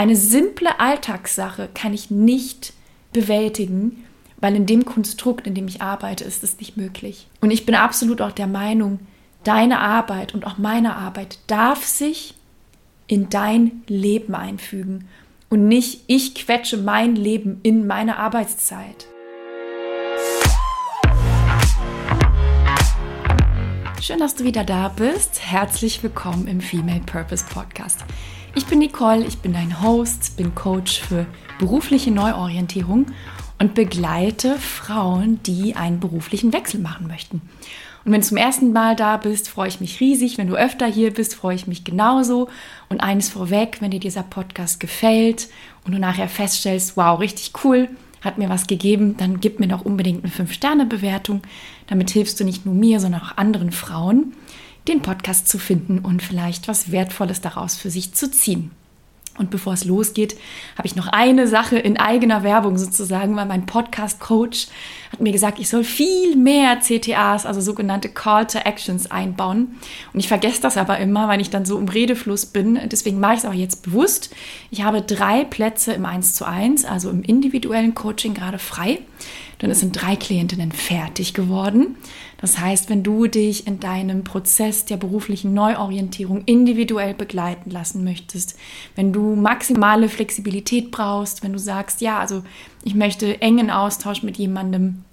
Eine simple Alltagssache kann ich nicht bewältigen, weil in dem Konstrukt, in dem ich arbeite, ist es nicht möglich. Und ich bin absolut auch der Meinung, deine Arbeit und auch meine Arbeit darf sich in dein Leben einfügen und nicht ich quetsche mein Leben in meine Arbeitszeit. Schön, dass du wieder da bist. Herzlich willkommen im Female Purpose Podcast. Ich bin Nicole, ich bin dein Host, bin Coach für berufliche Neuorientierung und begleite Frauen, die einen beruflichen Wechsel machen möchten. Und wenn du zum ersten Mal da bist, freue ich mich riesig. Wenn du öfter hier bist, freue ich mich genauso. Und eines vorweg, wenn dir dieser Podcast gefällt und du nachher feststellst, wow, richtig cool, hat mir was gegeben, dann gib mir doch unbedingt eine 5-Sterne-Bewertung. Damit hilfst du nicht nur mir, sondern auch anderen Frauen, den Podcast zu finden und vielleicht was Wertvolles daraus für sich zu ziehen. Und bevor es losgeht, habe ich noch eine Sache in eigener Werbung sozusagen, weil mein Podcast-Coach hat mir gesagt, ich soll viel mehr CTAs, also sogenannte Call to Actions einbauen. Und ich vergesse das aber immer, weil ich dann so im Redefluss bin. Deswegen mache ich es aber jetzt bewusst. Ich habe drei Plätze im 1 zu 1, also im individuellen Coaching gerade frei. Denn es sind drei Klientinnen fertig geworden. Das heißt, wenn du dich in deinem Prozess der beruflichen Neuorientierung individuell begleiten lassen möchtest, wenn du maximale Flexibilität brauchst, wenn du sagst, ja, also ich möchte engen Austausch mit jemandem,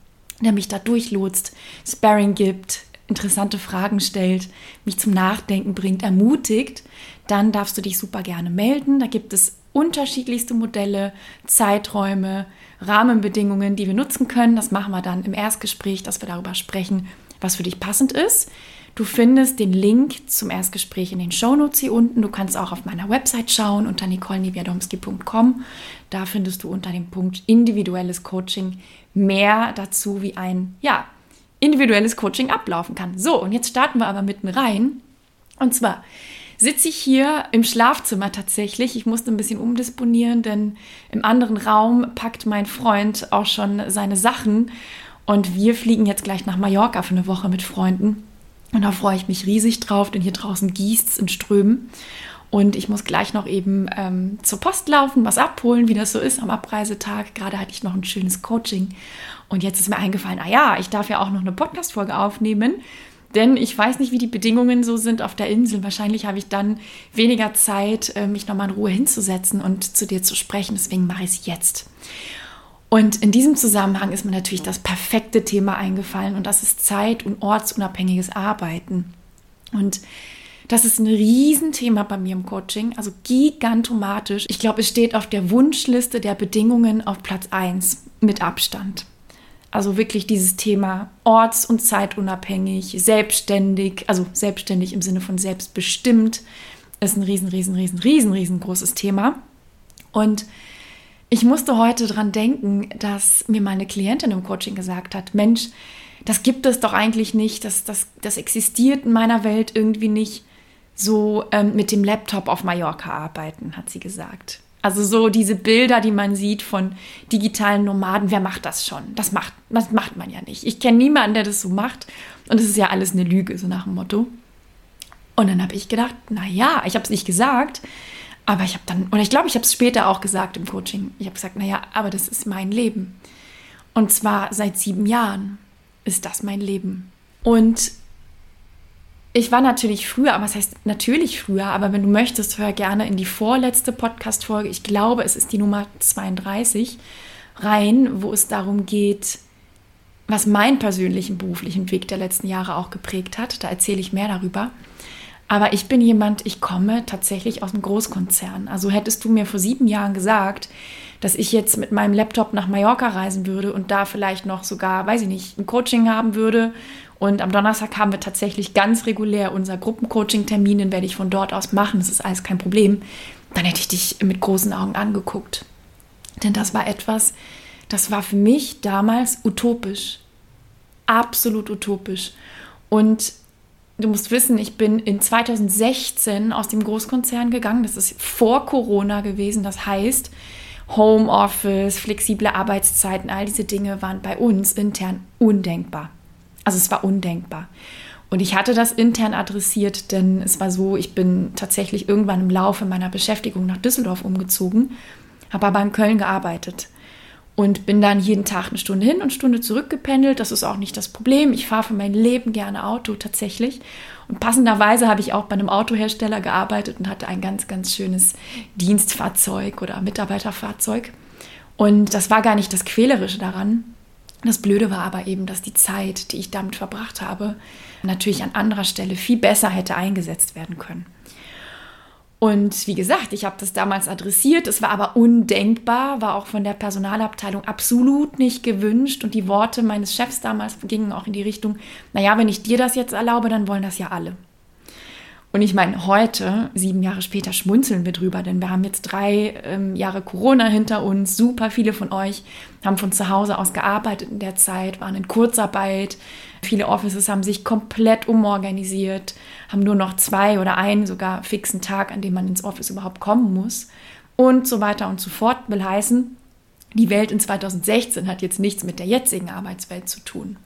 der mich da durchlotst, Sparring gibt, interessante Fragen stellt, mich zum Nachdenken bringt, ermutigt, dann darfst du dich super gerne melden. Da gibt es unterschiedlichste Modelle, Zeiträume, Rahmenbedingungen, die wir nutzen können. Das machen wir dann im Erstgespräch, dass wir darüber sprechen, was für dich passend ist. Du findest den Link zum Erstgespräch in den Shownotes hier unten. Du kannst auch auf meiner Website schauen unter nicoleniewiadomski.com. Da findest du unter dem Punkt individuelles Coaching mehr dazu, wie ein ja, individuelles Coaching ablaufen kann. So, und jetzt starten wir aber mitten rein. Und zwar sitze ich hier im Schlafzimmer tatsächlich. Ich musste ein bisschen umdisponieren, denn im anderen Raum packt mein Freund auch schon seine Sachen. Und wir fliegen jetzt gleich nach Mallorca für eine Woche mit Freunden. Und da freue ich mich riesig drauf, denn hier draußen gießt es in Strömen. Und ich muss gleich noch eben ähm, zur Post laufen, was abholen, wie das so ist am Abreisetag. Gerade hatte ich noch ein schönes Coaching. Und jetzt ist mir eingefallen, ah ja, ich darf ja auch noch eine Podcast-Folge aufnehmen. Denn ich weiß nicht, wie die Bedingungen so sind auf der Insel. Wahrscheinlich habe ich dann weniger Zeit, äh, mich nochmal in Ruhe hinzusetzen und zu dir zu sprechen. Deswegen mache ich es jetzt. Und in diesem Zusammenhang ist mir natürlich das perfekte Thema eingefallen und das ist zeit- und ortsunabhängiges Arbeiten. Und das ist ein Riesenthema bei mir im Coaching, also gigantomatisch. Ich glaube, es steht auf der Wunschliste der Bedingungen auf Platz 1 mit Abstand. Also wirklich dieses Thema orts- und zeitunabhängig, selbstständig, also selbstständig im Sinne von selbstbestimmt, ist ein riesen, riesen, riesen, riesen, riesengroßes Thema. Und ich musste heute daran denken, dass mir meine Klientin im Coaching gesagt hat, Mensch, das gibt es doch eigentlich nicht, das, das, das existiert in meiner Welt irgendwie nicht, so ähm, mit dem Laptop auf Mallorca arbeiten, hat sie gesagt. Also so diese Bilder, die man sieht von digitalen Nomaden, wer macht das schon? Das macht, das macht man ja nicht. Ich kenne niemanden, der das so macht. Und es ist ja alles eine Lüge, so nach dem Motto. Und dann habe ich gedacht, na ja, ich habe es nicht gesagt, aber ich habe dann, oder ich glaube, ich habe es später auch gesagt im Coaching. Ich habe gesagt, na ja, aber das ist mein Leben. Und zwar seit sieben Jahren ist das mein Leben. Und ich war natürlich früher, aber was heißt natürlich früher, aber wenn du möchtest, hör gerne in die vorletzte Podcast-Folge. Ich glaube, es ist die Nummer 32 rein, wo es darum geht, was meinen persönlichen beruflichen Weg der letzten Jahre auch geprägt hat. Da erzähle ich mehr darüber. Aber ich bin jemand, ich komme tatsächlich aus einem Großkonzern. Also hättest du mir vor sieben Jahren gesagt, dass ich jetzt mit meinem Laptop nach Mallorca reisen würde und da vielleicht noch sogar, weiß ich nicht, ein Coaching haben würde und am Donnerstag haben wir tatsächlich ganz regulär unser Gruppencoaching-Termin, den werde ich von dort aus machen, das ist alles kein Problem. Dann hätte ich dich mit großen Augen angeguckt. Denn das war etwas, das war für mich damals utopisch. Absolut utopisch. Und du musst wissen, ich bin in 2016 aus dem Großkonzern gegangen. Das ist vor Corona gewesen. Das heißt, Homeoffice, flexible Arbeitszeiten, all diese Dinge waren bei uns intern undenkbar. Also es war undenkbar. Und ich hatte das intern adressiert, denn es war so, ich bin tatsächlich irgendwann im Laufe meiner Beschäftigung nach Düsseldorf umgezogen, habe aber in Köln gearbeitet und bin dann jeden Tag eine Stunde hin und eine Stunde zurück gependelt. Das ist auch nicht das Problem. Ich fahre für mein Leben gerne Auto tatsächlich. Und passenderweise habe ich auch bei einem Autohersteller gearbeitet und hatte ein ganz, ganz schönes Dienstfahrzeug oder Mitarbeiterfahrzeug. Und das war gar nicht das Quälerische daran. Das Blöde war aber eben, dass die Zeit, die ich damit verbracht habe, natürlich an anderer Stelle viel besser hätte eingesetzt werden können. Und wie gesagt, ich habe das damals adressiert, es war aber undenkbar, war auch von der Personalabteilung absolut nicht gewünscht. Und die Worte meines Chefs damals gingen auch in die Richtung, naja, wenn ich dir das jetzt erlaube, dann wollen das ja alle. Und ich meine, heute, sieben Jahre später, schmunzeln wir drüber, denn wir haben jetzt drei ähm, Jahre Corona hinter uns. Super viele von euch haben von zu Hause aus gearbeitet in der Zeit, waren in Kurzarbeit. Viele Offices haben sich komplett umorganisiert, haben nur noch zwei oder einen sogar fixen Tag, an dem man ins Office überhaupt kommen muss und so weiter und so fort. Will heißen, die Welt in 2016 hat jetzt nichts mit der jetzigen Arbeitswelt zu tun.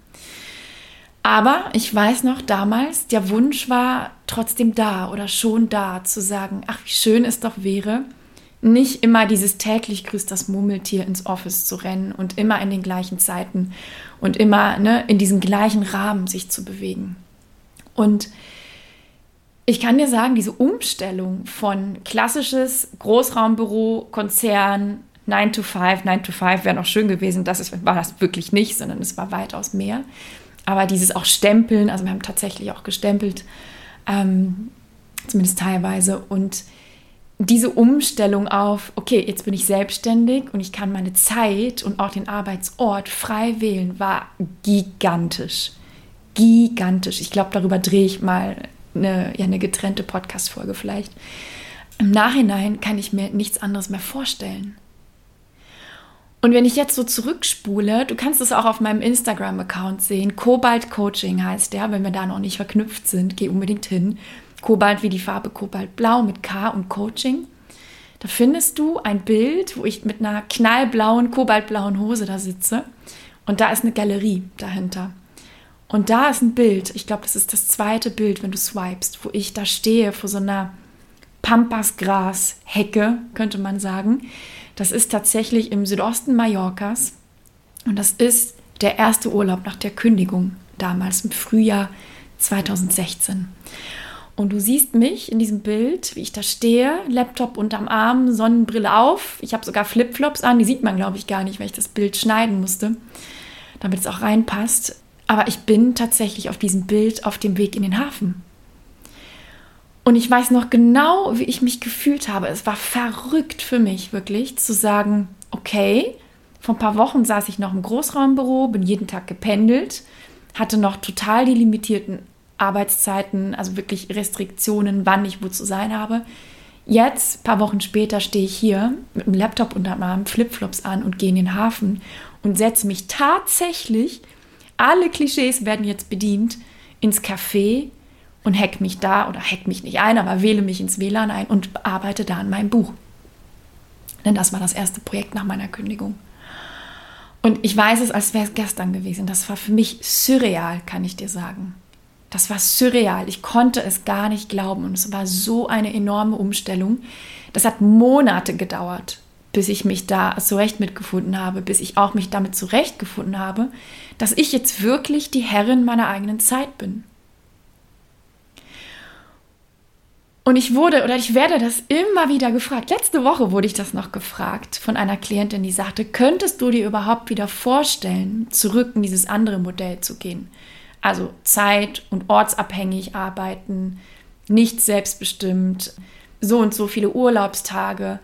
Aber ich weiß noch damals, der Wunsch war trotzdem da oder schon da, zu sagen, ach, wie schön es doch wäre, nicht immer dieses täglich grüßt das Murmeltier ins Office zu rennen und immer in den gleichen Zeiten und immer ne, in diesem gleichen Rahmen sich zu bewegen. Und ich kann dir sagen, diese Umstellung von klassisches Großraumbüro, Konzern, 9 to 5, 9 to 5 wäre noch schön gewesen, das ist, war das wirklich nicht, sondern es war weitaus mehr. Aber dieses auch Stempeln, also wir haben tatsächlich auch gestempelt, ähm, zumindest teilweise. Und diese Umstellung auf, okay, jetzt bin ich selbstständig und ich kann meine Zeit und auch den Arbeitsort frei wählen, war gigantisch. Gigantisch. Ich glaube, darüber drehe ich mal eine, ja, eine getrennte Podcast-Folge vielleicht. Im Nachhinein kann ich mir nichts anderes mehr vorstellen. Und wenn ich jetzt so zurückspule, du kannst es auch auf meinem Instagram-Account sehen, Kobalt Coaching heißt der, wenn wir da noch nicht verknüpft sind, geh unbedingt hin. Kobalt wie die Farbe Kobaltblau mit K und Coaching. Da findest du ein Bild, wo ich mit einer knallblauen, kobaltblauen Hose da sitze. Und da ist eine Galerie dahinter. Und da ist ein Bild, ich glaube, das ist das zweite Bild, wenn du swipest, wo ich da stehe vor so einer Pampasgras-Hecke, könnte man sagen das ist tatsächlich im Südosten Mallorcas und das ist der erste Urlaub nach der Kündigung damals im Frühjahr 2016. Und du siehst mich in diesem Bild, wie ich da stehe, Laptop unterm Arm, Sonnenbrille auf. Ich habe sogar Flipflops an, die sieht man, glaube ich, gar nicht, weil ich das Bild schneiden musste, damit es auch reinpasst. Aber ich bin tatsächlich auf diesem Bild auf dem Weg in den Hafen. Und ich weiß noch genau, wie ich mich gefühlt habe. Es war verrückt für mich, wirklich, zu sagen, okay, vor ein paar Wochen saß ich noch im Großraumbüro, bin jeden Tag gependelt, hatte noch total die limitierten Arbeitszeiten, also wirklich Restriktionen, wann ich wo zu sein habe. Jetzt, ein paar Wochen später, stehe ich hier mit dem Laptop unterm Arm, Flipflops an und gehe in den Hafen und setze mich tatsächlich, alle Klischees werden jetzt bedient, ins Café und hack mich da oder hack mich nicht ein, aber wähle mich ins WLAN ein und arbeite da an meinem Buch. Denn das war das erste Projekt nach meiner Kündigung. Und ich weiß es, als wäre es gestern gewesen. Das war für mich surreal, kann ich dir sagen. Das war surreal. Ich konnte es gar nicht glauben. Und es war so eine enorme Umstellung. Das hat Monate gedauert, bis ich mich da zurecht mitgefunden habe, bis ich auch mich damit zurechtgefunden habe, dass ich jetzt wirklich die Herrin meiner eigenen Zeit bin. Und ich wurde oder ich werde das immer wieder gefragt. Letzte Woche wurde ich das noch gefragt von einer Klientin, die sagte, könntest du dir überhaupt wieder vorstellen, zurück in dieses andere Modell zu gehen? Also zeit- und ortsabhängig arbeiten, nicht selbstbestimmt, so und so viele Urlaubstage,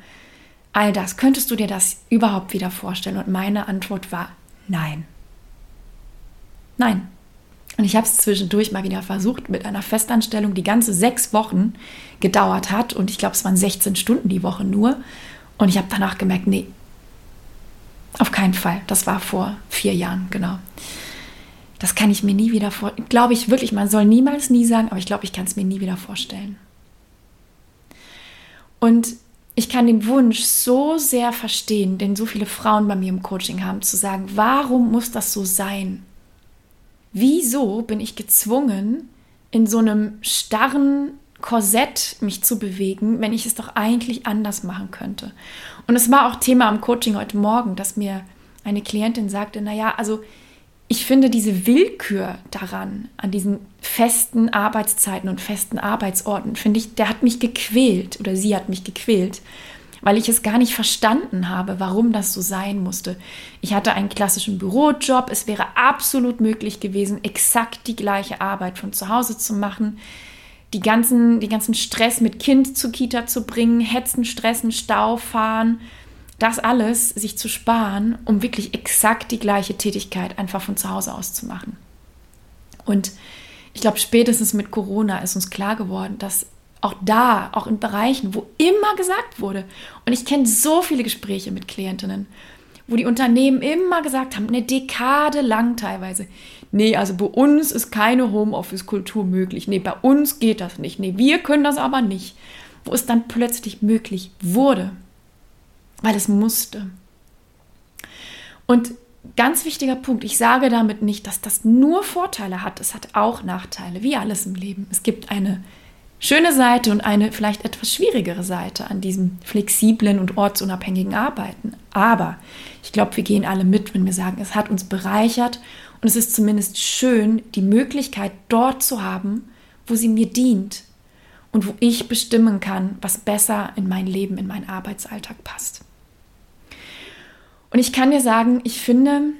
all das. Könntest du dir das überhaupt wieder vorstellen? Und meine Antwort war nein. Nein. Und ich habe es zwischendurch mal wieder versucht mit einer Festanstellung, die ganze sechs Wochen gedauert hat. Und ich glaube, es waren 16 Stunden die Woche nur. Und ich habe danach gemerkt, nee, auf keinen Fall. Das war vor vier Jahren, genau. Das kann ich mir nie wieder vorstellen. Glaube ich wirklich, man soll niemals nie sagen, aber ich glaube, ich kann es mir nie wieder vorstellen. Und ich kann den Wunsch so sehr verstehen, den so viele Frauen bei mir im Coaching haben, zu sagen, warum muss das so sein? Wieso bin ich gezwungen, in so einem starren Korsett mich zu bewegen, wenn ich es doch eigentlich anders machen könnte. Und es war auch Thema am Coaching heute Morgen, dass mir eine Klientin sagte, naja, also ich finde diese Willkür daran, an diesen festen Arbeitszeiten und festen Arbeitsorten, finde ich, der hat mich gequält oder sie hat mich gequält, weil ich es gar nicht verstanden habe, warum das so sein musste. Ich hatte einen klassischen Bürojob, es wäre absolut möglich gewesen, exakt die gleiche Arbeit von zu Hause zu machen, die ganzen, die ganzen Stress mit Kind zur Kita zu bringen, Hetzen, Stressen, Stau, Fahren, das alles sich zu sparen, um wirklich exakt die gleiche Tätigkeit einfach von zu Hause aus zu machen. Und ich glaube, spätestens mit Corona ist uns klar geworden, dass auch da, auch in Bereichen, wo immer gesagt wurde, und ich kenne so viele Gespräche mit Klientinnen, wo die Unternehmen immer gesagt haben, eine Dekade lang teilweise, nee, also bei uns ist keine Homeoffice-Kultur möglich, nee, bei uns geht das nicht, nee, wir können das aber nicht, wo es dann plötzlich möglich wurde. Weil es musste. Und ganz wichtiger Punkt, ich sage damit nicht, dass das nur Vorteile hat, es hat auch Nachteile, wie alles im Leben. Es gibt eine schöne Seite und eine vielleicht etwas schwierigere Seite an diesem flexiblen und ortsunabhängigen Arbeiten. Aber ich glaube, wir gehen alle mit, wenn wir sagen, es hat uns bereichert und es ist zumindest schön, die Möglichkeit dort zu haben, wo sie mir dient und wo ich bestimmen kann, was besser in mein Leben, in meinen Arbeitsalltag passt. Und ich kann dir sagen, ich finde,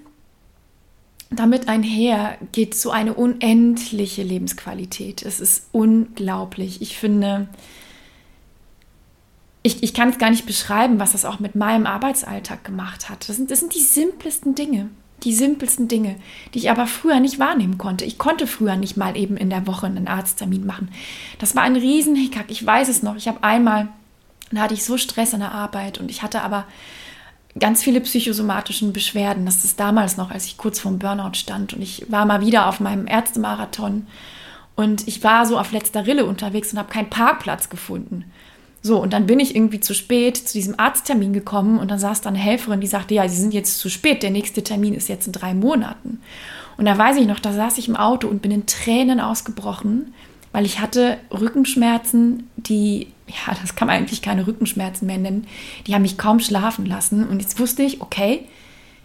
damit einher geht so eine unendliche Lebensqualität. Es ist unglaublich. Ich finde, ich, ich kann es gar nicht beschreiben, was das auch mit meinem Arbeitsalltag gemacht hat. Das sind, das sind die simplesten Dinge die simpelsten Dinge, die ich aber früher nicht wahrnehmen konnte. Ich konnte früher nicht mal eben in der Woche einen Arzttermin machen. Das war ein Riesenhickhack. Ich weiß es noch. Ich habe einmal, da hatte ich so Stress in der Arbeit und ich hatte aber ganz viele psychosomatischen Beschwerden. Das ist damals noch, als ich kurz vorm Burnout stand und ich war mal wieder auf meinem Ärztemarathon und ich war so auf letzter Rille unterwegs und habe keinen Parkplatz gefunden. So, und dann bin ich irgendwie zu spät zu diesem Arzttermin gekommen und dann saß da eine Helferin, die sagte, ja, Sie sind jetzt zu spät, der nächste Termin ist jetzt in drei Monaten. Und da weiß ich noch, da saß ich im Auto und bin in Tränen ausgebrochen, weil ich hatte Rückenschmerzen, die, ja, das kann man eigentlich keine Rückenschmerzen mehr nennen, die haben mich kaum schlafen lassen. Und jetzt wusste ich, okay,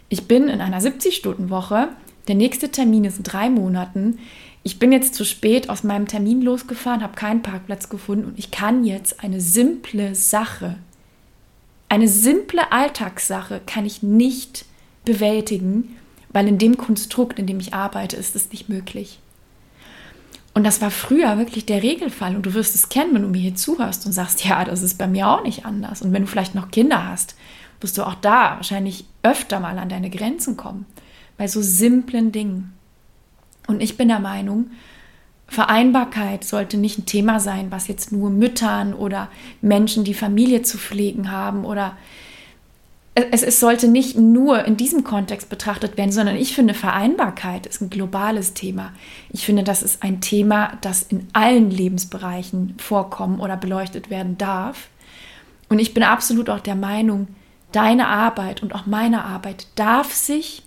ich bin in einer 70-Stunden-Woche, der nächste Termin ist in drei Monaten ich bin jetzt zu spät aus meinem Termin losgefahren, habe keinen Parkplatz gefunden und ich kann jetzt eine simple Sache, eine simple Alltagssache kann ich nicht bewältigen, weil in dem Konstrukt, in dem ich arbeite, ist es nicht möglich. Und das war früher wirklich der Regelfall. Und du wirst es kennen, wenn du mir hier zuhörst und sagst, ja, das ist bei mir auch nicht anders. Und wenn du vielleicht noch Kinder hast, wirst du auch da wahrscheinlich öfter mal an deine Grenzen kommen. Bei so simplen Dingen. Und ich bin der Meinung, Vereinbarkeit sollte nicht ein Thema sein, was jetzt nur Müttern oder Menschen, die Familie zu pflegen haben oder es, es, sollte nicht nur in diesem Kontext betrachtet werden, sondern ich finde, Vereinbarkeit ist ein globales Thema. Ich finde, das ist ein Thema, das in allen Lebensbereichen vorkommen oder beleuchtet werden darf. Und ich bin absolut auch der Meinung, deine Arbeit und auch meine Arbeit darf sich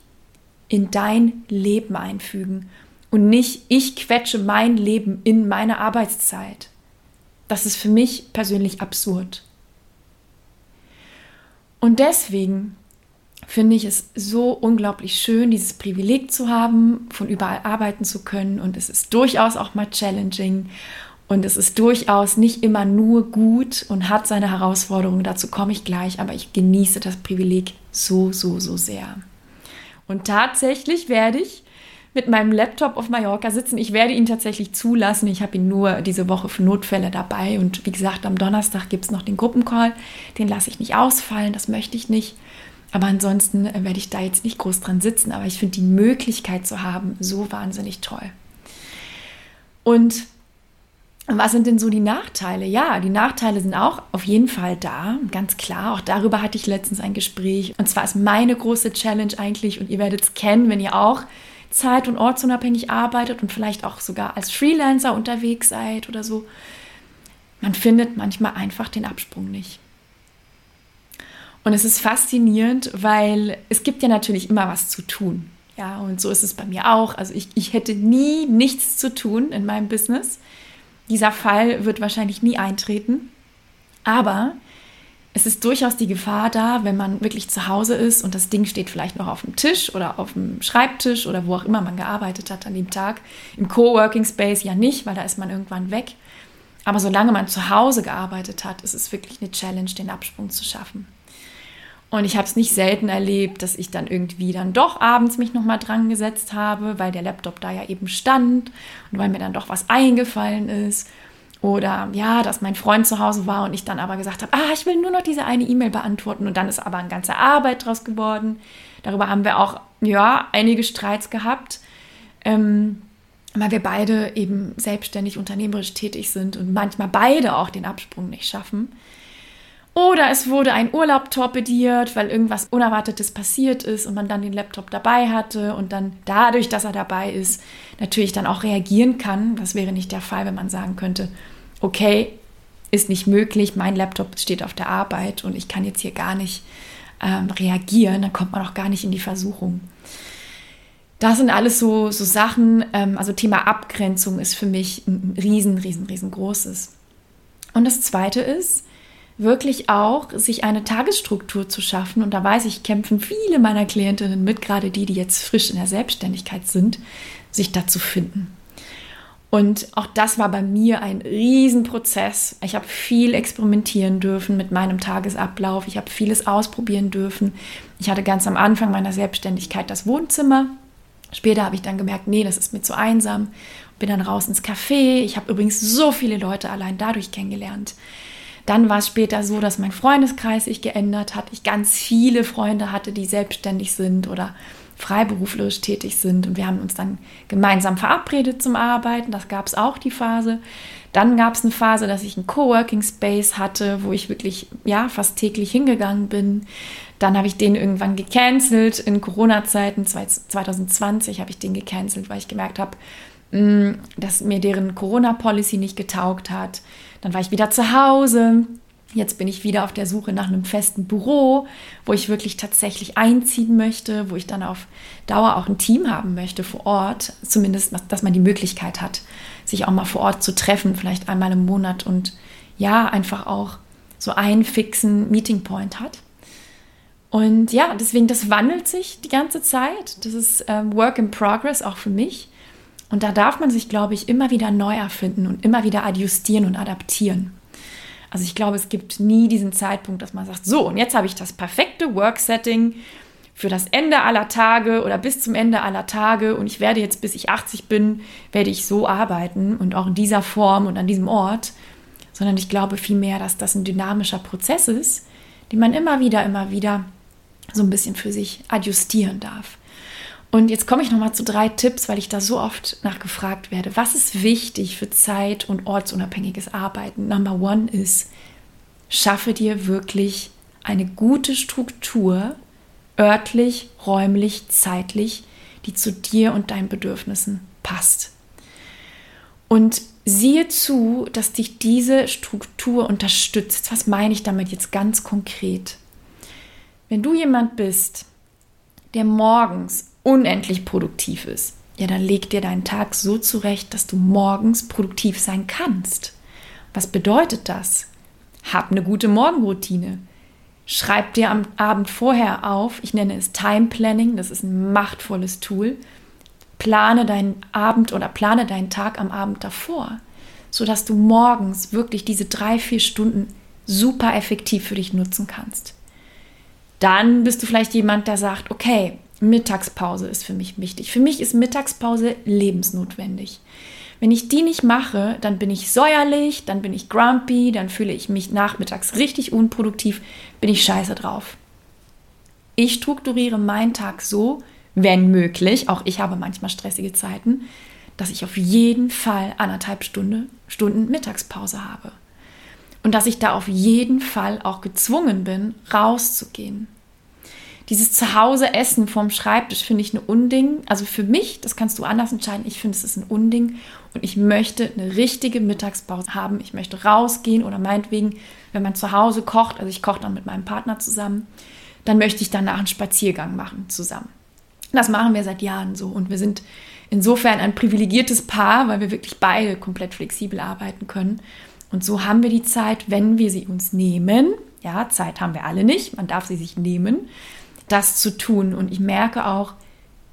in dein Leben einfügen und nicht ich quetsche mein Leben in meine Arbeitszeit. Das ist für mich persönlich absurd. Und deswegen finde ich es so unglaublich schön, dieses Privileg zu haben, von überall arbeiten zu können. Und es ist durchaus auch mal challenging. Und es ist durchaus nicht immer nur gut und hat seine Herausforderungen. Dazu komme ich gleich. Aber ich genieße das Privileg so, so, so sehr. Und tatsächlich werde ich mit meinem Laptop auf Mallorca sitzen. Ich werde ihn tatsächlich zulassen. Ich habe ihn nur diese Woche für Notfälle dabei. Und wie gesagt, am Donnerstag gibt es noch den Gruppencall. Den lasse ich nicht ausfallen, das möchte ich nicht. Aber ansonsten äh, werde ich da jetzt nicht groß dran sitzen. Aber ich finde die Möglichkeit zu haben so wahnsinnig toll. Und was sind denn so die Nachteile? Ja, die Nachteile sind auch auf jeden Fall da, ganz klar. Auch darüber hatte ich letztens ein Gespräch. Und zwar ist meine große Challenge eigentlich, und ihr werdet es kennen, wenn ihr auch zeit- und ortsunabhängig arbeitet und vielleicht auch sogar als Freelancer unterwegs seid oder so, man findet manchmal einfach den Absprung nicht. Und es ist faszinierend, weil es gibt ja natürlich immer was zu tun. Ja, und so ist es bei mir auch. Also ich, ich hätte nie nichts zu tun in meinem Business. Dieser Fall wird wahrscheinlich nie eintreten. Aber es ist durchaus die Gefahr da, wenn man wirklich zu Hause ist und das Ding steht vielleicht noch auf dem Tisch oder auf dem Schreibtisch oder wo auch immer man gearbeitet hat an dem Tag. Im Coworking Space ja nicht, weil da ist man irgendwann weg. Aber solange man zu Hause gearbeitet hat, ist es wirklich eine Challenge, den Absprung zu schaffen. Und ich habe es nicht selten erlebt, dass ich dann irgendwie dann doch abends mich nochmal dran gesetzt habe, weil der Laptop da ja eben stand und weil mir dann doch was eingefallen ist. Oder ja, dass mein Freund zu Hause war und ich dann aber gesagt habe, ah, ich will nur noch diese eine E-Mail beantworten und dann ist aber eine ganze Arbeit draus geworden. Darüber haben wir auch, ja, einige Streits gehabt, ähm, weil wir beide eben selbstständig unternehmerisch tätig sind und manchmal beide auch den Absprung nicht schaffen. Oder es wurde ein Urlaub torpediert, weil irgendwas Unerwartetes passiert ist und man dann den Laptop dabei hatte und dann dadurch, dass er dabei ist, natürlich dann auch reagieren kann. Das wäre nicht der Fall, wenn man sagen könnte, okay, ist nicht möglich, mein Laptop steht auf der Arbeit und ich kann jetzt hier gar nicht ähm, reagieren, dann kommt man auch gar nicht in die Versuchung. Das sind alles so, so Sachen, ähm, also Thema Abgrenzung ist für mich ein riesen, riesen, riesengroßes. Und das Zweite ist, wirklich auch sich eine Tagesstruktur zu schaffen. Und da weiß ich, kämpfen viele meiner Klientinnen mit, gerade die, die jetzt frisch in der Selbstständigkeit sind, sich da zu finden. Und auch das war bei mir ein Riesenprozess. Ich habe viel experimentieren dürfen mit meinem Tagesablauf. Ich habe vieles ausprobieren dürfen. Ich hatte ganz am Anfang meiner Selbstständigkeit das Wohnzimmer. Später habe ich dann gemerkt, nee, das ist mir zu einsam. Bin dann raus ins Café. Ich habe übrigens so viele Leute allein dadurch kennengelernt. Dann war es später so, dass mein Freundeskreis sich geändert hat. Ich ganz viele Freunde hatte, die selbstständig sind oder freiberuflerisch tätig sind. Und wir haben uns dann gemeinsam verabredet zum Arbeiten. Das gab es auch die Phase. Dann gab es eine Phase, dass ich einen Coworking Space hatte, wo ich wirklich ja fast täglich hingegangen bin. Dann habe ich den irgendwann gecancelt. In Corona-Zeiten 2020 habe ich den gecancelt, weil ich gemerkt habe, mm, dass mir deren Corona-Policy nicht getaugt hat. Dann war ich wieder zu Hause. Jetzt bin ich wieder auf der Suche nach einem festen Büro, wo ich wirklich tatsächlich einziehen möchte, wo ich dann auf Dauer auch ein Team haben möchte vor Ort. Zumindest, dass man die Möglichkeit hat, sich auch mal vor Ort zu treffen, vielleicht einmal im Monat und ja, einfach auch so einen fixen Meeting Point hat. Und ja, deswegen, das wandelt sich die ganze Zeit. Das ist ähm, Work in Progress auch für mich. Und da darf man sich, glaube ich, immer wieder neu erfinden und immer wieder adjustieren und adaptieren. Also ich glaube, es gibt nie diesen Zeitpunkt, dass man sagt, so, und jetzt habe ich das perfekte Work-Setting für das Ende aller Tage oder bis zum Ende aller Tage und ich werde jetzt, bis ich 80 bin, werde ich so arbeiten und auch in dieser Form und an diesem Ort, sondern ich glaube vielmehr, dass das ein dynamischer Prozess ist, den man immer wieder, immer wieder so ein bisschen für sich adjustieren darf. Und jetzt komme ich nochmal zu drei Tipps, weil ich da so oft nachgefragt werde. Was ist wichtig für zeit- und ortsunabhängiges Arbeiten? Number one ist, schaffe dir wirklich eine gute Struktur, örtlich, räumlich, zeitlich, die zu dir und deinen Bedürfnissen passt. Und siehe zu, dass dich diese Struktur unterstützt. Was meine ich damit jetzt ganz konkret? Wenn du jemand bist, der morgens unendlich produktiv ist, ja, dann leg dir deinen Tag so zurecht, dass du morgens produktiv sein kannst. Was bedeutet das? Hab eine gute Morgenroutine. Schreib dir am Abend vorher auf, ich nenne es Time Planning, das ist ein machtvolles Tool. Plane deinen Abend oder plane deinen Tag am Abend davor, sodass du morgens wirklich diese drei, vier Stunden super effektiv für dich nutzen kannst. Dann bist du vielleicht jemand, der sagt, okay, Mittagspause ist für mich wichtig. Für mich ist Mittagspause lebensnotwendig. Wenn ich die nicht mache, dann bin ich säuerlich, dann bin ich grumpy, dann fühle ich mich nachmittags richtig unproduktiv, bin ich scheiße drauf. Ich strukturiere meinen Tag so, wenn möglich, auch ich habe manchmal stressige Zeiten, dass ich auf jeden Fall anderthalb Stunde, Stunden Mittagspause habe. Und dass ich da auf jeden Fall auch gezwungen bin, rauszugehen dieses Zuhause-Essen vom Schreibtisch finde ich ein Unding. Also für mich, das kannst du anders entscheiden, ich finde es ist ein Unding und ich möchte eine richtige Mittagspause haben. Ich möchte rausgehen oder meinetwegen, wenn man zu Hause kocht, also ich koche dann mit meinem Partner zusammen, dann möchte ich danach einen Spaziergang machen zusammen. Das machen wir seit Jahren so und wir sind insofern ein privilegiertes Paar, weil wir wirklich beide komplett flexibel arbeiten können. Und so haben wir die Zeit, wenn wir sie uns nehmen, ja, Zeit haben wir alle nicht, man darf sie sich nehmen, das zu tun. Und ich merke auch,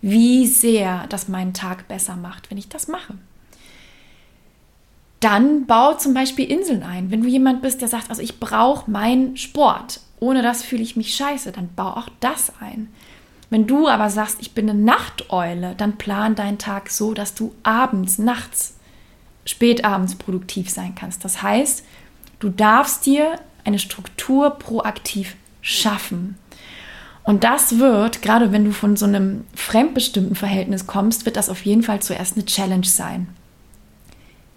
wie sehr das meinen Tag besser macht, wenn ich das mache. Dann bau zum Beispiel Inseln ein. Wenn du jemand bist, der sagt, also ich brauche meinen Sport, ohne das fühle ich mich scheiße, dann bau auch das ein. Wenn du aber sagst, ich bin eine Nachteule, dann plan deinen Tag so, dass du abends, nachts, spätabends produktiv sein kannst. Das heißt, du darfst dir eine Struktur proaktiv schaffen. Und das wird, gerade wenn du von so einem fremdbestimmten Verhältnis kommst, wird das auf jeden Fall zuerst eine Challenge sein.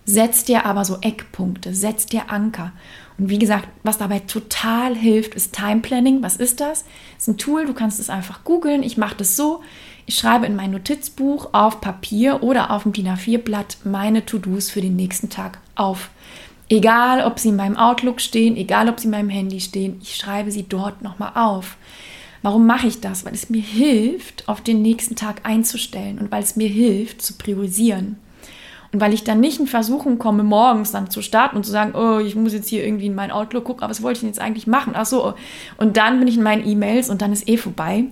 Setz dir aber so Eckpunkte, setz dir Anker. Und wie gesagt, was dabei total hilft, ist Time Planning. Was ist das? Ist ein Tool, du kannst es einfach googeln. Ich mache das so. Ich schreibe in mein Notizbuch auf Papier oder auf dem DIN A4-Blatt meine To-Dos für den nächsten Tag auf. Egal, ob sie in meinem Outlook stehen, egal, ob sie in meinem Handy stehen, ich schreibe sie dort nochmal auf. Warum mache ich das? Weil es mir hilft, auf den nächsten Tag einzustellen und weil es mir hilft, zu priorisieren. Und weil ich dann nicht in Versuchung komme, morgens dann zu starten und zu sagen, oh, ich muss jetzt hier irgendwie in mein Outlook gucken, aber was wollte ich denn jetzt eigentlich machen? Ach so, und dann bin ich in meinen E-Mails und dann ist eh vorbei.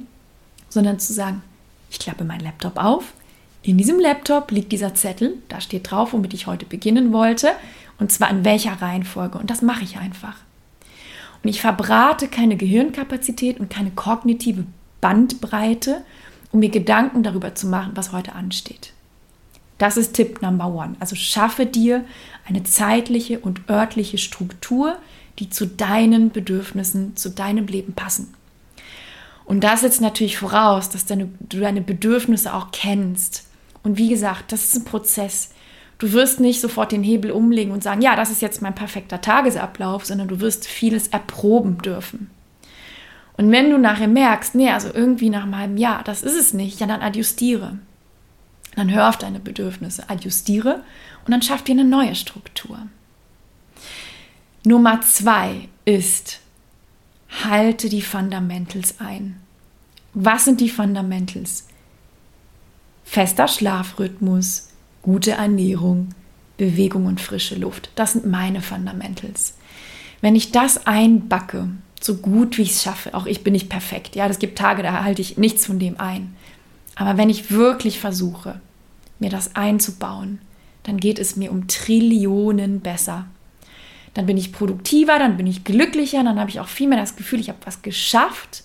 Sondern zu sagen, ich klappe meinen Laptop auf. In diesem Laptop liegt dieser Zettel, da steht drauf, womit ich heute beginnen wollte. Und zwar in welcher Reihenfolge. Und das mache ich einfach. Und ich verbrate keine Gehirnkapazität und keine kognitive Bandbreite, um mir Gedanken darüber zu machen, was heute ansteht. Das ist Tipp Number One. Also schaffe dir eine zeitliche und örtliche Struktur, die zu deinen Bedürfnissen, zu deinem Leben passen. Und das setzt natürlich voraus, dass deine, du deine Bedürfnisse auch kennst. Und wie gesagt, das ist ein Prozess. Du wirst nicht sofort den Hebel umlegen und sagen, ja, das ist jetzt mein perfekter Tagesablauf, sondern du wirst vieles erproben dürfen. Und wenn du nachher merkst, nee, also irgendwie nach einem halben Jahr, das ist es nicht, ja, dann adjustiere. Dann hör auf deine Bedürfnisse, adjustiere und dann schaff dir eine neue Struktur. Nummer zwei ist, halte die Fundamentals ein. Was sind die Fundamentals? Fester Schlafrhythmus, gute Ernährung, Bewegung und frische Luft. Das sind meine Fundamentals. Wenn ich das einbacke, so gut wie ich es schaffe, auch ich bin nicht perfekt, ja, es gibt Tage, da halte ich nichts von dem ein. Aber wenn ich wirklich versuche, mir das einzubauen, dann geht es mir um Trillionen besser. Dann bin ich produktiver, dann bin ich glücklicher, dann habe ich auch viel mehr das Gefühl, ich habe was geschafft,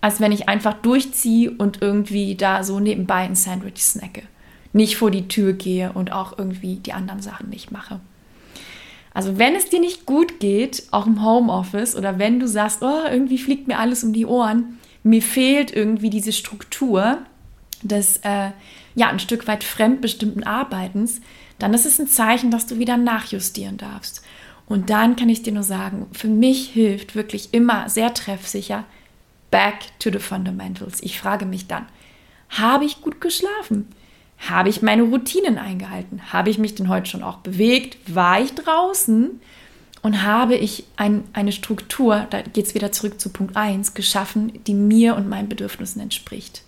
als wenn ich einfach durchziehe und irgendwie da so nebenbei ein Sandwich snacke. Nicht vor die Tür gehe und auch irgendwie die anderen Sachen nicht mache. Also wenn es dir nicht gut geht, auch im Homeoffice oder wenn du sagst, oh, irgendwie fliegt mir alles um die Ohren, mir fehlt irgendwie diese Struktur, des äh, ja ein Stück weit fremdbestimmten Arbeitens, dann ist es ein Zeichen, dass du wieder nachjustieren darfst. Und dann kann ich dir nur sagen, für mich hilft wirklich immer sehr treffsicher Back to the Fundamentals. Ich frage mich dann, habe ich gut geschlafen? Habe ich meine Routinen eingehalten? Habe ich mich denn heute schon auch bewegt? War ich draußen? Und habe ich ein, eine Struktur, da geht es wieder zurück zu Punkt 1, geschaffen, die mir und meinen Bedürfnissen entspricht?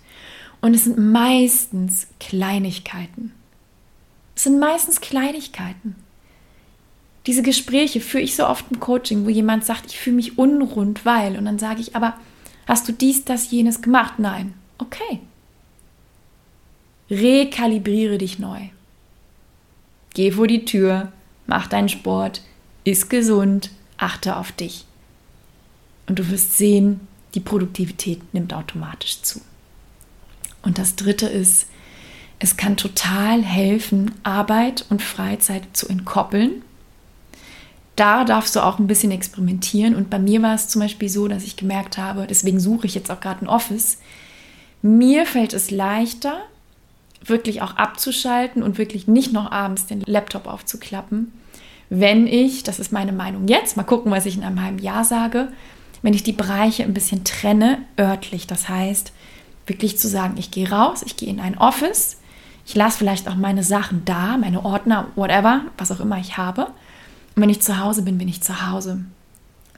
Und es sind meistens Kleinigkeiten. Es sind meistens Kleinigkeiten. Diese Gespräche führe ich so oft im Coaching, wo jemand sagt, ich fühle mich unrund, weil. Und dann sage ich, aber hast du dies, das, jenes gemacht? Nein. Okay. Rekalibriere dich neu. Geh vor die Tür, mach deinen Sport, iss gesund, achte auf dich. Und du wirst sehen, die Produktivität nimmt automatisch zu. Und das Dritte ist, es kann total helfen, Arbeit und Freizeit zu entkoppeln. Da darfst du auch ein bisschen experimentieren. Und bei mir war es zum Beispiel so, dass ich gemerkt habe, deswegen suche ich jetzt auch gerade ein Office. Mir fällt es leichter, wirklich auch abzuschalten und wirklich nicht noch abends den Laptop aufzuklappen, wenn ich, das ist meine Meinung jetzt, mal gucken, was ich in einem halben Jahr sage, wenn ich die Bereiche ein bisschen trenne, örtlich. Das heißt, wirklich zu sagen, ich gehe raus, ich gehe in ein Office, ich lasse vielleicht auch meine Sachen da, meine Ordner, whatever, was auch immer ich habe. Und wenn ich zu Hause bin, bin ich zu Hause.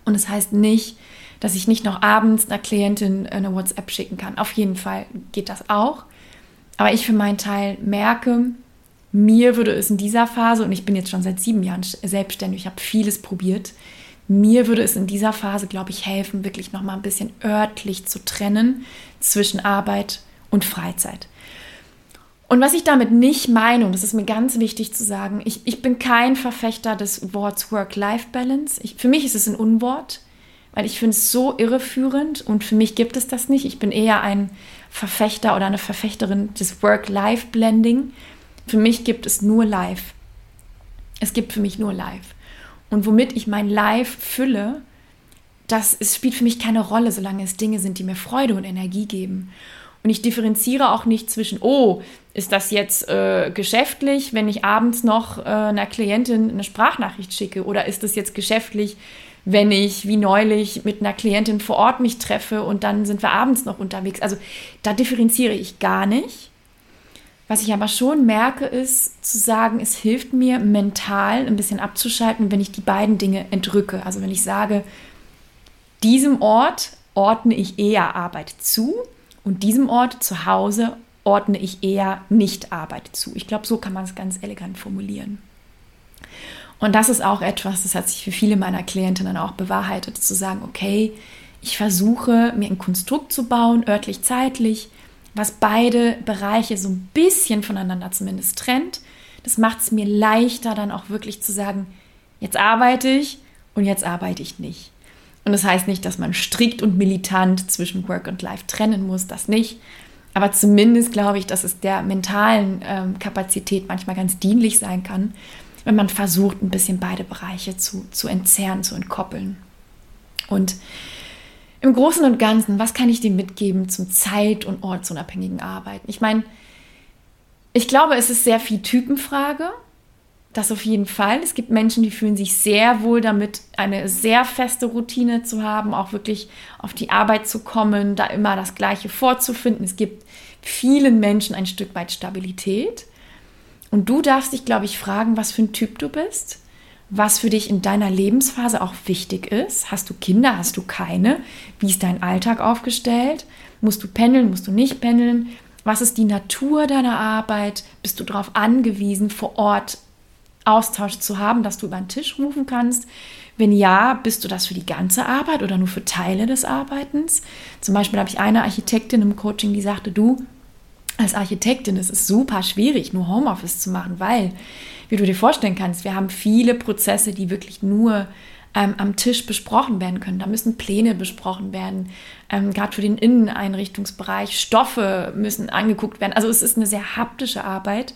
Und es das heißt nicht, dass ich nicht noch abends einer Klientin eine WhatsApp schicken kann. Auf jeden Fall geht das auch. Aber ich für meinen Teil merke, mir würde es in dieser Phase, und ich bin jetzt schon seit sieben Jahren selbstständig, ich habe vieles probiert, mir würde es in dieser Phase, glaube ich, helfen, wirklich nochmal ein bisschen örtlich zu trennen zwischen Arbeit und Freizeit. Und was ich damit nicht meine, und das ist mir ganz wichtig zu sagen, ich, ich bin kein Verfechter des Worts Work-Life-Balance. Für mich ist es ein Unwort, weil ich finde es so irreführend und für mich gibt es das nicht. Ich bin eher ein Verfechter oder eine Verfechterin des Work-Life-Blending. Für mich gibt es nur Life. Es gibt für mich nur Life. Und womit ich mein Life fülle, das es spielt für mich keine Rolle, solange es Dinge sind, die mir Freude und Energie geben. Und ich differenziere auch nicht zwischen, oh, ist das jetzt äh, geschäftlich, wenn ich abends noch äh, einer Klientin eine Sprachnachricht schicke? Oder ist das jetzt geschäftlich, wenn ich wie neulich mit einer Klientin vor Ort mich treffe und dann sind wir abends noch unterwegs? Also da differenziere ich gar nicht. Was ich aber schon merke, ist zu sagen, es hilft mir mental ein bisschen abzuschalten, wenn ich die beiden Dinge entrücke. Also wenn ich sage, diesem Ort ordne ich eher Arbeit zu und diesem Ort zu Hause ordne ich eher nicht Arbeit zu. Ich glaube, so kann man es ganz elegant formulieren. Und das ist auch etwas, das hat sich für viele meiner Klientinnen auch bewahrheitet, zu sagen, okay, ich versuche mir ein Konstrukt zu bauen, örtlich, zeitlich, was beide Bereiche so ein bisschen voneinander zumindest trennt. Das macht es mir leichter, dann auch wirklich zu sagen, jetzt arbeite ich und jetzt arbeite ich nicht. Und das heißt nicht, dass man strikt und militant zwischen Work und Life trennen muss, das nicht. Aber zumindest glaube ich, dass es der mentalen ähm, Kapazität manchmal ganz dienlich sein kann, wenn man versucht, ein bisschen beide Bereiche zu, zu entzerren, zu entkoppeln. Und im Großen und Ganzen, was kann ich dir mitgeben zum zeit- und ortsunabhängigen Arbeiten? Ich meine, ich glaube, es ist sehr viel Typenfrage. Das auf jeden Fall. Es gibt Menschen, die fühlen sich sehr wohl damit, eine sehr feste Routine zu haben, auch wirklich auf die Arbeit zu kommen, da immer das Gleiche vorzufinden. Es gibt vielen Menschen ein Stück weit Stabilität. Und du darfst dich, glaube ich, fragen, was für ein Typ du bist, was für dich in deiner Lebensphase auch wichtig ist. Hast du Kinder, hast du keine? Wie ist dein Alltag aufgestellt? Musst du pendeln, musst du nicht pendeln? Was ist die Natur deiner Arbeit? Bist du darauf angewiesen, vor Ort Austausch zu haben, dass du über den Tisch rufen kannst? Wenn ja, bist du das für die ganze Arbeit oder nur für Teile des Arbeitens? Zum Beispiel habe ich eine Architektin im Coaching, die sagte, du, als Architektin ist es super schwierig, nur Homeoffice zu machen, weil, wie du dir vorstellen kannst, wir haben viele Prozesse, die wirklich nur ähm, am Tisch besprochen werden können. Da müssen Pläne besprochen werden, ähm, gerade für den Inneneinrichtungsbereich. Stoffe müssen angeguckt werden. Also es ist eine sehr haptische Arbeit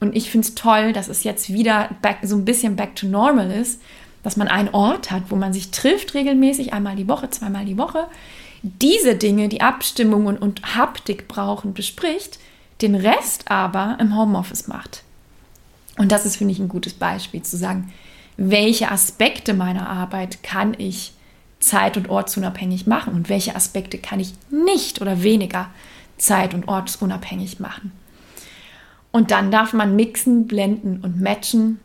und ich finde es toll, dass es jetzt wieder back, so ein bisschen back to normal ist, dass man einen Ort hat, wo man sich trifft regelmäßig, einmal die Woche, zweimal die Woche, diese Dinge, die Abstimmungen und Haptik brauchen, bespricht, den Rest aber im Homeoffice macht. Und das ist, finde ich, ein gutes Beispiel zu sagen, welche Aspekte meiner Arbeit kann ich zeit- und ortsunabhängig machen und welche Aspekte kann ich nicht oder weniger zeit- und ortsunabhängig machen. Und dann darf man mixen, blenden und matchen.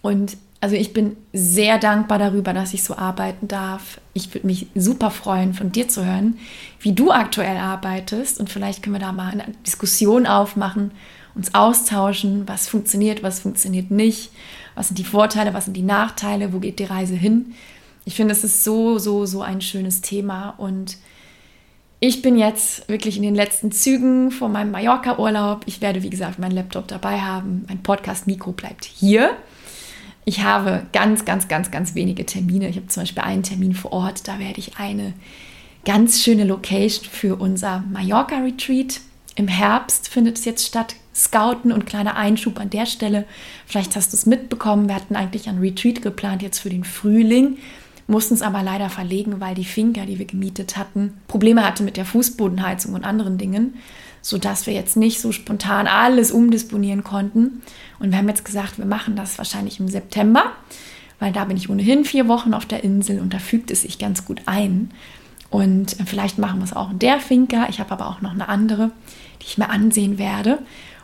Und also ich bin sehr dankbar darüber, dass ich so arbeiten darf. Ich würde mich super freuen, von dir zu hören, wie du aktuell arbeitest. Und vielleicht können wir da mal eine Diskussion aufmachen, uns austauschen, was funktioniert, was funktioniert nicht, was sind die Vorteile, was sind die Nachteile, wo geht die Reise hin. Ich finde, es ist so, so, so ein schönes Thema und ich bin jetzt wirklich in den letzten Zügen von meinem Mallorca-Urlaub. Ich werde, wie gesagt, meinen Laptop dabei haben. Mein Podcast-Mikro bleibt hier. Ich habe ganz, ganz, ganz, ganz wenige Termine. Ich habe zum Beispiel einen Termin vor Ort. Da werde ich eine ganz schöne Location für unser Mallorca-Retreat. Im Herbst findet es jetzt statt. Scouten und kleiner Einschub an der Stelle. Vielleicht hast du es mitbekommen. Wir hatten eigentlich ein Retreat geplant jetzt für den Frühling mussten es aber leider verlegen, weil die Finca, die wir gemietet hatten, Probleme hatte mit der Fußbodenheizung und anderen Dingen, sodass wir jetzt nicht so spontan alles umdisponieren konnten. Und wir haben jetzt gesagt, wir machen das wahrscheinlich im September, weil da bin ich ohnehin vier Wochen auf der Insel und da fügt es sich ganz gut ein. Und vielleicht machen wir es auch in der Finca. Ich habe aber auch noch eine andere, die ich mir ansehen werde.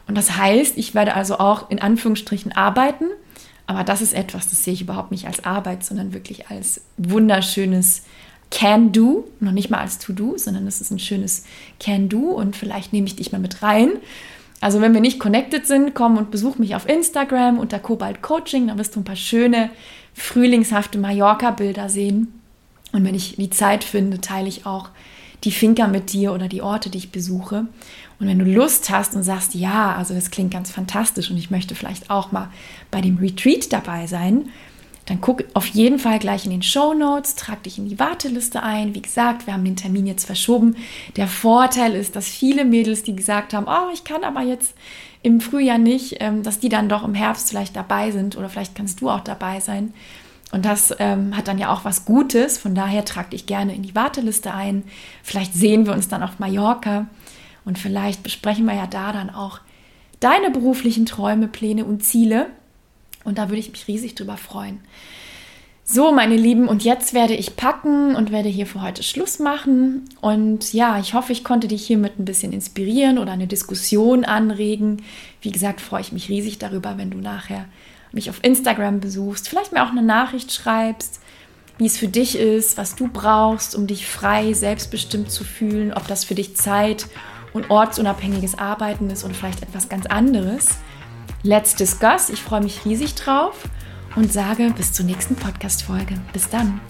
Und das heißt, ich werde also auch in Anführungsstrichen arbeiten, aber das ist etwas, das sehe ich überhaupt nicht als Arbeit, sondern wirklich als wunderschönes Can Do, noch nicht mal als To Do, sondern es ist ein schönes Can Do und vielleicht nehme ich dich mal mit rein. Also wenn wir nicht connected sind, komm und besuch mich auf Instagram unter Kobalt Coaching, dann wirst du ein paar schöne frühlingshafte Mallorca-Bilder sehen. Und wenn ich die Zeit finde, teile ich auch die Finca mit dir oder die Orte, die ich besuche. Und wenn du Lust hast und sagst, ja, also das klingt ganz fantastisch und ich möchte vielleicht auch mal bei dem Retreat dabei sein, dann guck auf jeden Fall gleich in den Show Notes, trag dich in die Warteliste ein. Wie gesagt, wir haben den Termin jetzt verschoben. Der Vorteil ist, dass viele Mädels, die gesagt haben, oh, ich kann aber jetzt im Frühjahr nicht, ähm, dass die dann doch im Herbst vielleicht dabei sind oder vielleicht kannst du auch dabei sein. Und das ähm, hat dann ja auch was Gutes. Von daher trag dich gerne in die Warteliste ein. Vielleicht sehen wir uns dann auf Mallorca und vielleicht besprechen wir ja da dann auch deine beruflichen Träume, Pläne und Ziele. Und da würde ich mich riesig drüber freuen. So, meine Lieben, und jetzt werde ich packen und werde hier für heute Schluss machen. Und ja, ich hoffe, ich konnte dich hiermit ein bisschen inspirieren oder eine Diskussion anregen. Wie gesagt, freue ich mich riesig darüber, wenn du nachher mich auf Instagram besuchst, vielleicht mir auch eine Nachricht schreibst, wie es für dich ist, was du brauchst, um dich frei, selbstbestimmt zu fühlen, ob das für dich Zeit und ortsunabhängiges Arbeiten ist oder vielleicht etwas ganz anderes. Let's discuss. Ich freue mich riesig drauf und sage bis zur nächsten Podcast-Folge. Bis dann.